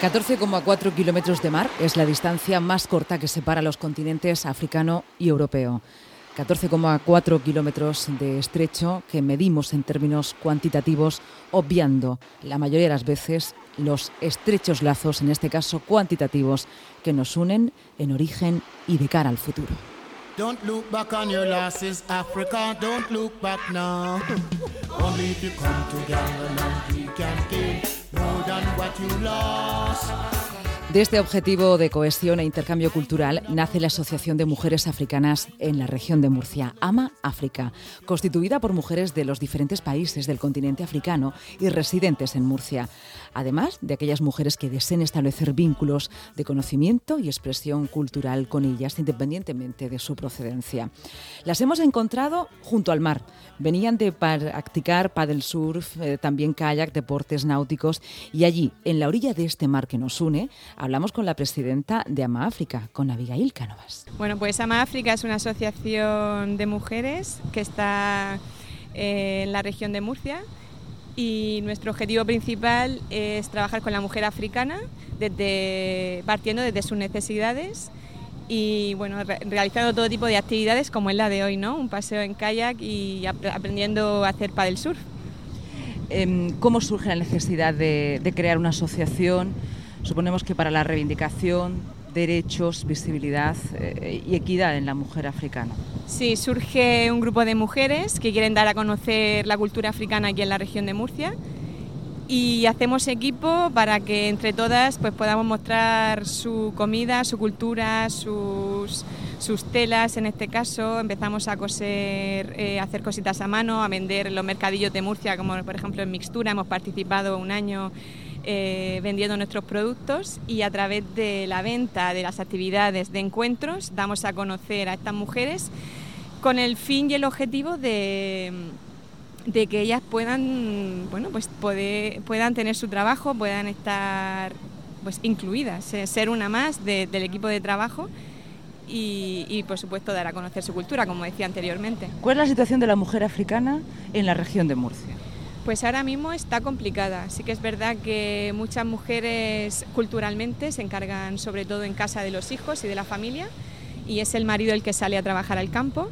14,4 kilómetros de mar es la distancia más corta que separa los continentes africano y europeo. 14,4 kilómetros de estrecho que medimos en términos cuantitativos, obviando la mayoría de las veces los estrechos lazos, en este caso cuantitativos, que nos unen en origen y de cara al futuro. Don't look back on your losses, Africa. Don't look back now. De este objetivo de cohesión e intercambio cultural nace la Asociación de Mujeres Africanas en la región de Murcia, AMA África, constituida por mujeres de los diferentes países del continente africano y residentes en Murcia, además de aquellas mujeres que deseen establecer vínculos de conocimiento y expresión cultural con ellas, independientemente de su procedencia. Las hemos encontrado junto al mar. Venían de practicar paddle surf, eh, también kayak, deportes náuticos, y allí, en la orilla de este mar que nos une, hablamos con la presidenta de AMA África, con Abigail Cánovas. Bueno, pues AMA África es una asociación de mujeres que está eh, en la región de Murcia y nuestro objetivo principal es trabajar con la mujer africana desde, partiendo desde sus necesidades y bueno, realizando todo tipo de actividades como es la de hoy, ¿no? Un paseo en kayak y aprendiendo a hacer paddle surf. Em, ¿Cómo surge la necesidad de, crear una asociación? Suponemos que para la reivindicación, derechos, visibilidad eh, y equidad en la mujer africana. Sí, surge un grupo de mujeres que quieren dar a conocer la cultura africana aquí en la región de Murcia y hacemos equipo para que entre todas pues, podamos mostrar su comida, su cultura, sus, sus telas en este caso. Empezamos a coser, eh, a hacer cositas a mano, a vender en los mercadillos de Murcia, como por ejemplo en Mixtura, hemos participado un año eh, vendiendo nuestros productos y a través de la venta, de las actividades de encuentros, damos a conocer a estas mujeres con el fin y el objetivo de, de que ellas puedan, bueno, pues poder, puedan tener su trabajo, puedan estar pues, incluidas, eh, ser una más del equipo de trabajo. Y, y, por supuesto dar a conocer su cultura, como decía anteriormente. ¿Cuál es la situación de la mujer africana en la región de Murcia? Pues ahora mismo está complicada. Sí que es verdad que muchas mujeres culturalmente se encargan sobre todo en casa de los hijos y de la familia y es el marido el que sale a trabajar al campo.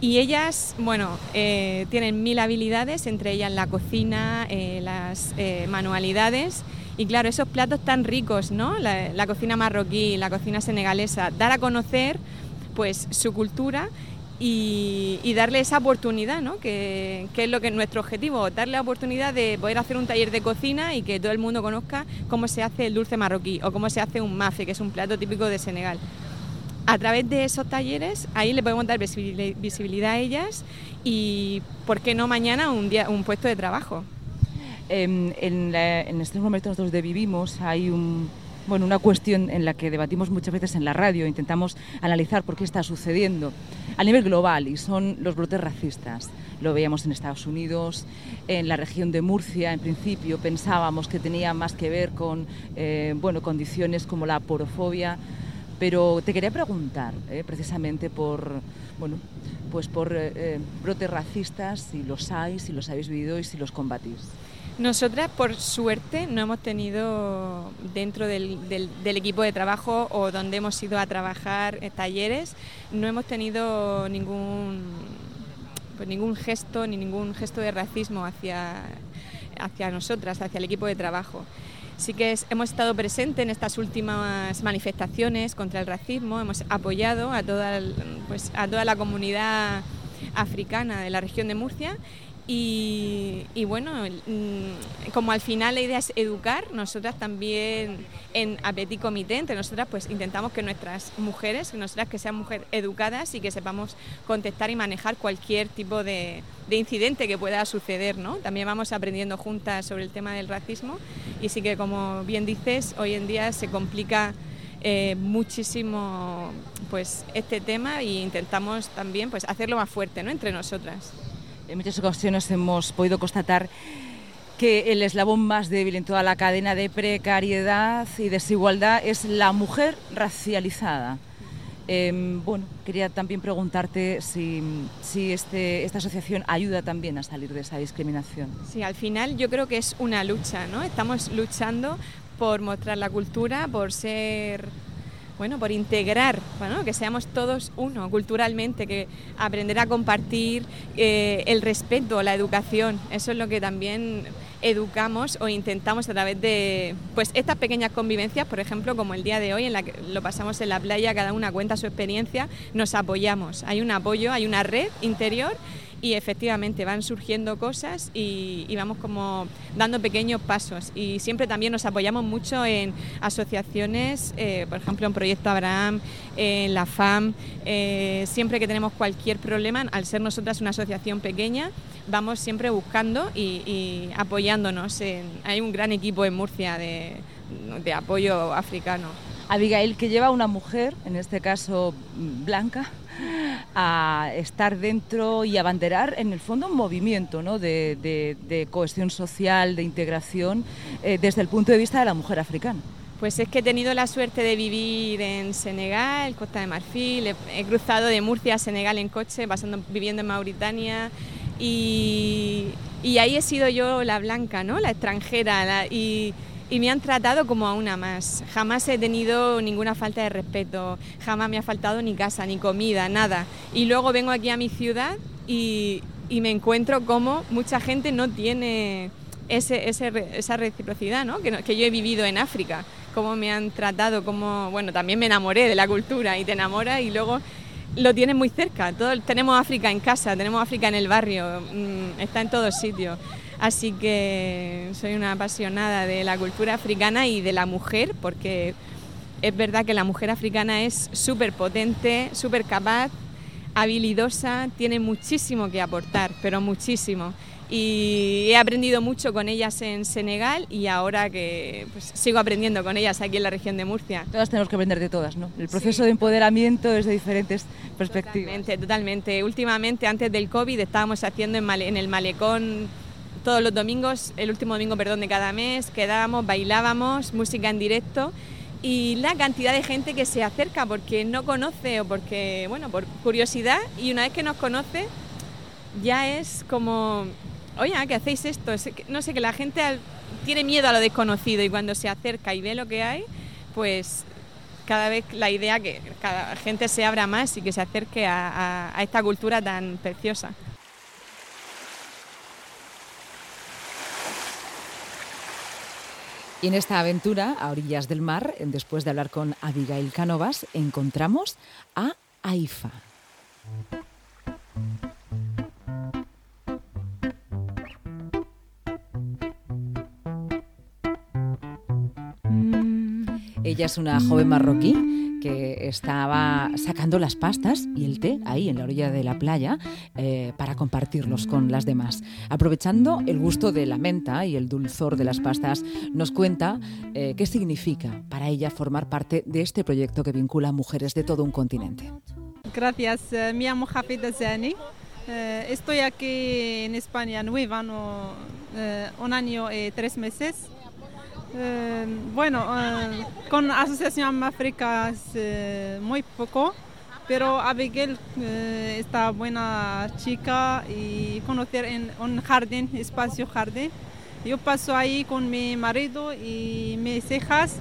Y ellas, bueno, eh, tienen mil habilidades, entre ellas la cocina, eh, las eh, manualidades. Y claro, esos platos tan ricos, ¿no? La, cocina marroquí, la cocina senegalesa, dar a conocer pues su cultura y, darle esa oportunidad, ¿no? que, es lo que es nuestro objetivo, darle la oportunidad de poder hacer un taller de cocina y que todo el mundo conozca cómo se hace el dulce marroquí o cómo se hace un mafe, que es un plato típico de Senegal. A través de esos talleres, ahí le podemos dar visibilidad a ellas y, ¿por qué no mañana un, día, un puesto de trabajo? En, en estos momentos donde vivimos hay una cuestión en la que debatimos muchas veces en la radio, intentamos analizar por qué está sucediendo a nivel global y son los brotes racistas. Lo veíamos en Estados Unidos, en la región de Murcia, en principio pensábamos que tenía más que ver con eh, condiciones como la porofobia, pero te quería preguntar eh, precisamente por, pues eh, brotes racistas, si los hay, si los habéis vivido y si los combatís. Nosotras, por suerte, no hemos tenido dentro del, equipo de trabajo o donde hemos ido a trabajar en talleres, no hemos tenido ningún, pues ningún gesto ni ningún gesto de racismo hacia, hacia nosotras, hacia el equipo de trabajo. Sí que hemos estado presentes en estas últimas manifestaciones contra el racismo, hemos apoyado a toda, pues, a toda la comunidad africana de la región de Murcia y, bueno, mm, como al final la idea es educar, nosotras también en Petit Comité, entre nosotras pues intentamos que nuestras mujeres, que nosotras que sean mujeres educadas y que sepamos contestar y manejar cualquier tipo de, incidente que pueda suceder, ¿no? También vamos aprendiendo juntas sobre el tema del racismo y sí que como bien dices, hoy en día se complica eh, muchísimo pues este tema e intentamos también pues hacerlo más fuerte ¿no? entre nosotras. En muchas ocasiones hemos podido constatar que el eslabón más débil en toda la cadena de precariedad y desigualdad es la mujer racializada. Em, bueno, quería también preguntarte si, si este, esta asociación ayuda también a salir de esa discriminación. Sí, al final yo creo que es una lucha, ¿no? Estamos luchando por mostrar la cultura, por ser bueno, por integrar, bueno, que seamos todos uno culturalmente, que aprender a compartir eh, el respeto, la educación, eso es lo que también educamos o intentamos a través de pues estas pequeñas convivencias, por ejemplo, como el día de hoy en la que lo pasamos en la playa, cada una cuenta su experiencia, nos apoyamos, hay un apoyo, hay una red interior y efectivamente van surgiendo cosas y, vamos como dando pequeños pasos y siempre también nos apoyamos mucho en asociaciones, eh, por ejemplo en Proyecto Abraham, en la FAM, eh, siempre que tenemos cualquier problema, al ser nosotras una asociación pequeña, vamos siempre buscando y, apoyándonos. hay un gran equipo en Murcia de, de apoyo africano. Abigail, que lleva una mujer, en este caso blanca, a estar dentro y abanderar en el fondo un movimiento ¿no? de, cohesión social, de integración, eh, desde el punto de vista de la mujer africana. Pues es que he tenido la suerte de vivir en Senegal, Costa de Marfil, he, cruzado de Murcia a Senegal en coche, pasando, viviendo en Mauritania y, ahí he sido yo la blanca, ¿no? la extranjera y y me han tratado como a una más. Jamás he tenido ninguna falta de respeto, jamás me ha faltado ni casa, ni comida, nada. Y luego vengo aquí a mi ciudad y, me encuentro como mucha gente no tiene ese, esa reciprocidad ¿no? Que, que, yo he vivido en África, cómo me han tratado, cómo, bueno, también me enamoré de la cultura y te enamoras y luego lo tienes muy cerca. Todo, tenemos África en casa, tenemos África en el barrio, mm, está en todos sitios. Así que soy una apasionada de la cultura africana y de la mujer, porque es verdad que la mujer africana es súper potente, súper capaz, habilidosa, tiene muchísimo que aportar, pero muchísimo. Y he aprendido mucho con ellas en Senegal y ahora que pues, sigo aprendiendo con ellas aquí en la región de Murcia. Todas tenemos que aprender de todas, ¿no? El proceso de empoderamiento es de diferentes perspectivas. Totalmente, totalmente. Últimamente, antes del COVID, estábamos haciendo en el malecón todos los domingos, el último domingo, perdón, de cada mes, quedábamos, bailábamos, música en directo y la cantidad de gente que se acerca porque no conoce o porque, bueno, por curiosidad y una vez que nos conoce ya es como, oye, ¿qué hacéis esto? No sé, que la gente tiene miedo a lo desconocido y cuando se acerca y ve lo que hay, pues cada vez la idea que cada gente se abra más y que se acerque a esta cultura tan preciosa. Y en esta aventura, a orillas del mar, después de hablar con Abigail Canovas, encontramos a Aifa. Ella es una joven marroquí que estaba sacando las pastas y el té ahí en la orilla de la playa eh, para compartirlos con las demás. Aprovechando el gusto de la menta y el dulzor de las pastas, nos cuenta eh, qué significa para ella formar parte de este proyecto que vincula a mujeres de todo un continente. Gracias, eh, me llamo Hafida Zani. estoy aquí en España nueva, un año y tres meses. Eh, bueno, eh, con Asociación África eh, muy poco, pero Abigail está buena chica y conocer en un jardín, espacio jardín. Yo paso ahí con mi marido y mis hijas.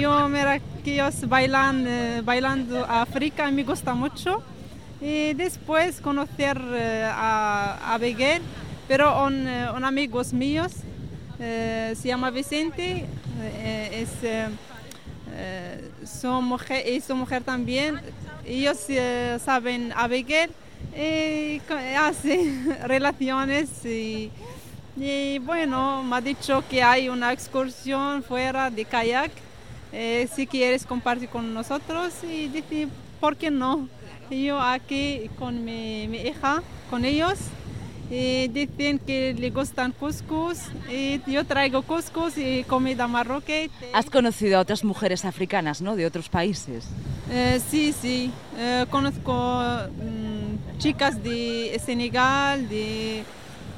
Yo mira que ellos bailan, bailando África, me gusta mucho. Y después conocer a Abigail, pero un amigos míos eh, se llama Vicente, eh, es, eh, su mujer y su mujer también. Ellos saben Abigail y hacen relaciones y, bueno, me ha dicho que hay una excursión fuera de kayak. si quieres compartir con nosotros y dice, ¿por qué no? Yo aquí con mi hija, con ellos y dicen que le gustan couscous y yo traigo couscous y comida marroquí. ¿Has conocido a otras mujeres africanas, ¿no? De otros países. Eh, sí, sí. Eh, conozco mm, chicas de Senegal, de,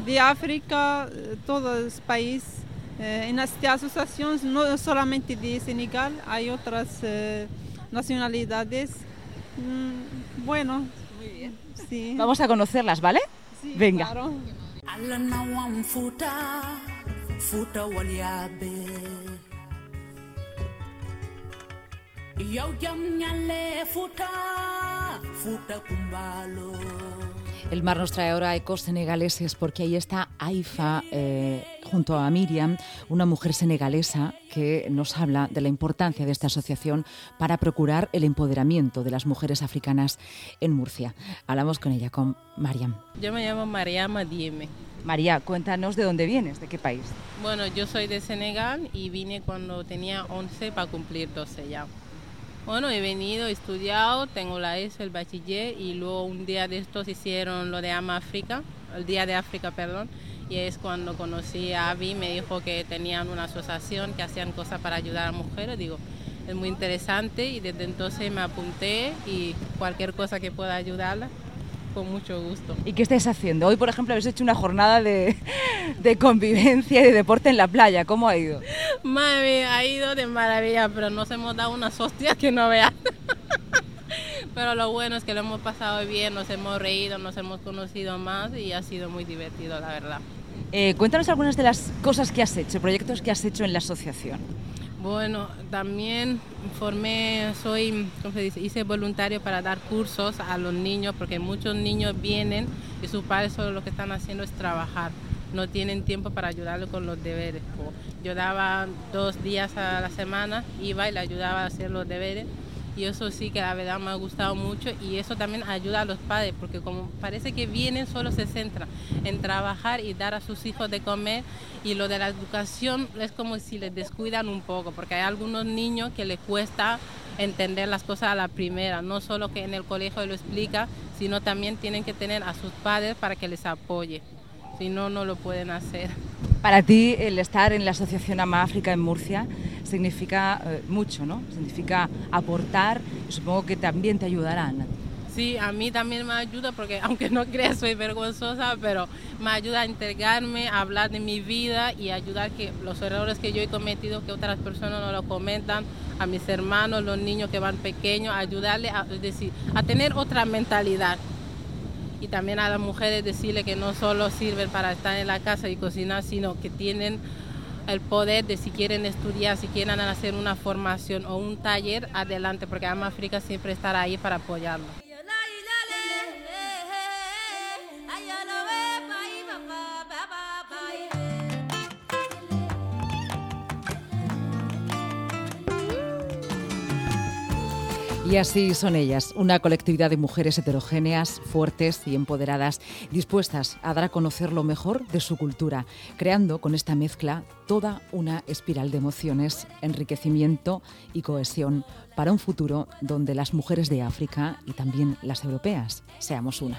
de África, eh, todos los países. en esta asociación no solamente de Senegal, hay otras nacionalidades. Mm, bueno, Muy bien. Sí. Vamos a conocerlas, ¿vale? Venga. Claro. Futa futa kumbalo El mar nos trae ahora ecos senegaleses porque ahí está Aifa eh, junto a Miriam, una mujer senegalesa que nos habla de la importancia de esta asociación para procurar el empoderamiento de las mujeres africanas en Murcia. Hablamos con ella, con Mariam. Yo me llamo Mariama Dieme. María, cuéntanos de dónde vienes, de qué país. Bueno, yo soy de Senegal y vine cuando tenía 11 para cumplir 12 ya. Bueno, he venido, he estudiado, tengo la ESO, el bachiller y luego un día de estos hicieron lo de AMA África, el Día de África, perdón, y es cuando conocí a Avi, me dijo que tenían una asociación que hacían cosas para ayudar a mujeres, digo, es muy interesante y desde entonces me apunté y cualquier cosa que pueda ayudarla, con mucho gusto. ¿Y qué estáis haciendo? Hoy, por ejemplo, habéis hecho una jornada de, de convivencia y de deporte en la playa. ¿Cómo ha ido? Madre ha ido de maravilla, pero nos hemos dado unas hostias que no vean. pero lo bueno es que lo hemos pasado bien, nos hemos reído, nos hemos conocido más y ha sido muy divertido, la verdad. Eh, cuéntanos algunas de las cosas que has hecho, proyectos que has hecho en la asociación. Bueno, también formé, soy, ¿cómo se dice? Hice voluntario para dar cursos a los niños, porque muchos niños vienen y sus padres solo lo que están haciendo es trabajar. No tienen tiempo para ayudarlos con los deberes. Yo daba dos días a la semana, iba y le ayudaba a hacer los deberes y eso sí que la verdad me ha gustado mucho y eso también ayuda a los padres porque como parece que vienen solo se centran en trabajar y dar a sus hijos de comer y lo de la educación es como si les descuidan un poco porque hay algunos niños que les cuesta entender las cosas a la primera, no solo que en el colegio lo explica, sino también tienen que tener a sus padres para que les apoye, si no, no lo pueden hacer. Para ti, el estar en la Asociación Ama África en Murcia significa eh, mucho, ¿no? Significa aportar supongo que también te ayudarán. Sí, a mí también me ayuda porque aunque no creas soy vergonzosa, pero me ayuda a entregarme, a hablar de mi vida y ayudar que los errores que yo he cometido, que otras personas no lo comentan, a mis hermanos, los niños que van pequeños, ayudarles a, decir, a tener otra mentalidad y también a las mujeres decirle que no solo sirven para estar en la casa y cocinar, sino que tienen el poder de si quieren estudiar, si quieren hacer una formación o un taller, adelante, porque Ama África siempre estará ahí para apoyarlo. Y así son ellas, una colectividad de mujeres heterogéneas, fuertes y empoderadas, dispuestas a dar a conocer lo mejor de su cultura, creando con esta mezcla toda una espiral de emociones, enriquecimiento y cohesión para un futuro donde las mujeres de África y también las europeas seamos una.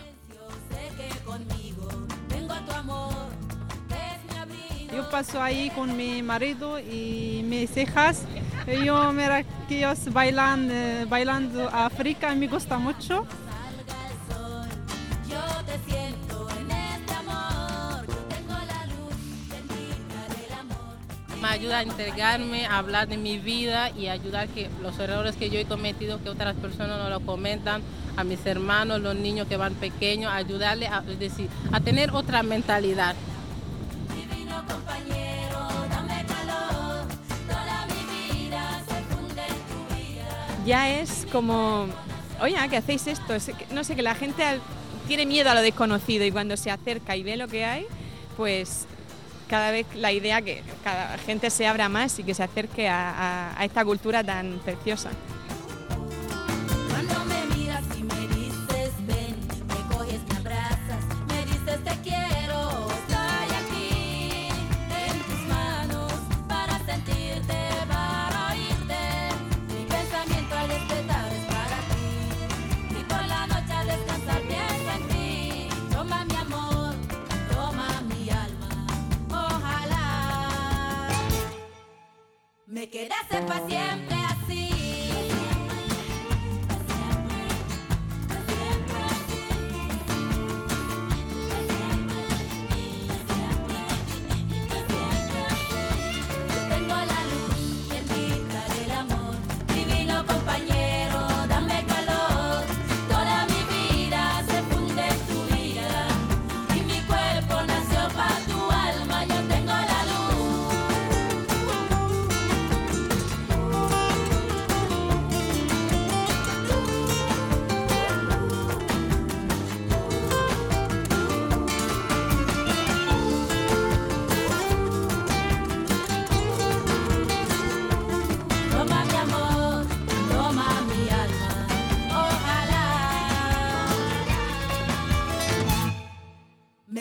Yo paso ahí con mi marido y mis hijas yo mira que ellos bailan, eh, bailando África, me gusta mucho. Me ayuda a entregarme, a hablar de mi vida y ayudar que los errores que yo he cometido, que otras personas no lo comentan, a mis hermanos, los niños que van pequeños, ayudarles a, tener otra mentalidad. Ya es como, oye, ¿qué hacéis esto? no sé, que la gente tiene miedo a lo desconocido y cuando se acerca y ve lo que hay, pues cada vez la idea que cada gente se abra más y que se acerque a esta cultura tan preciosa. Siempre.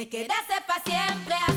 Me quedaste para siempre.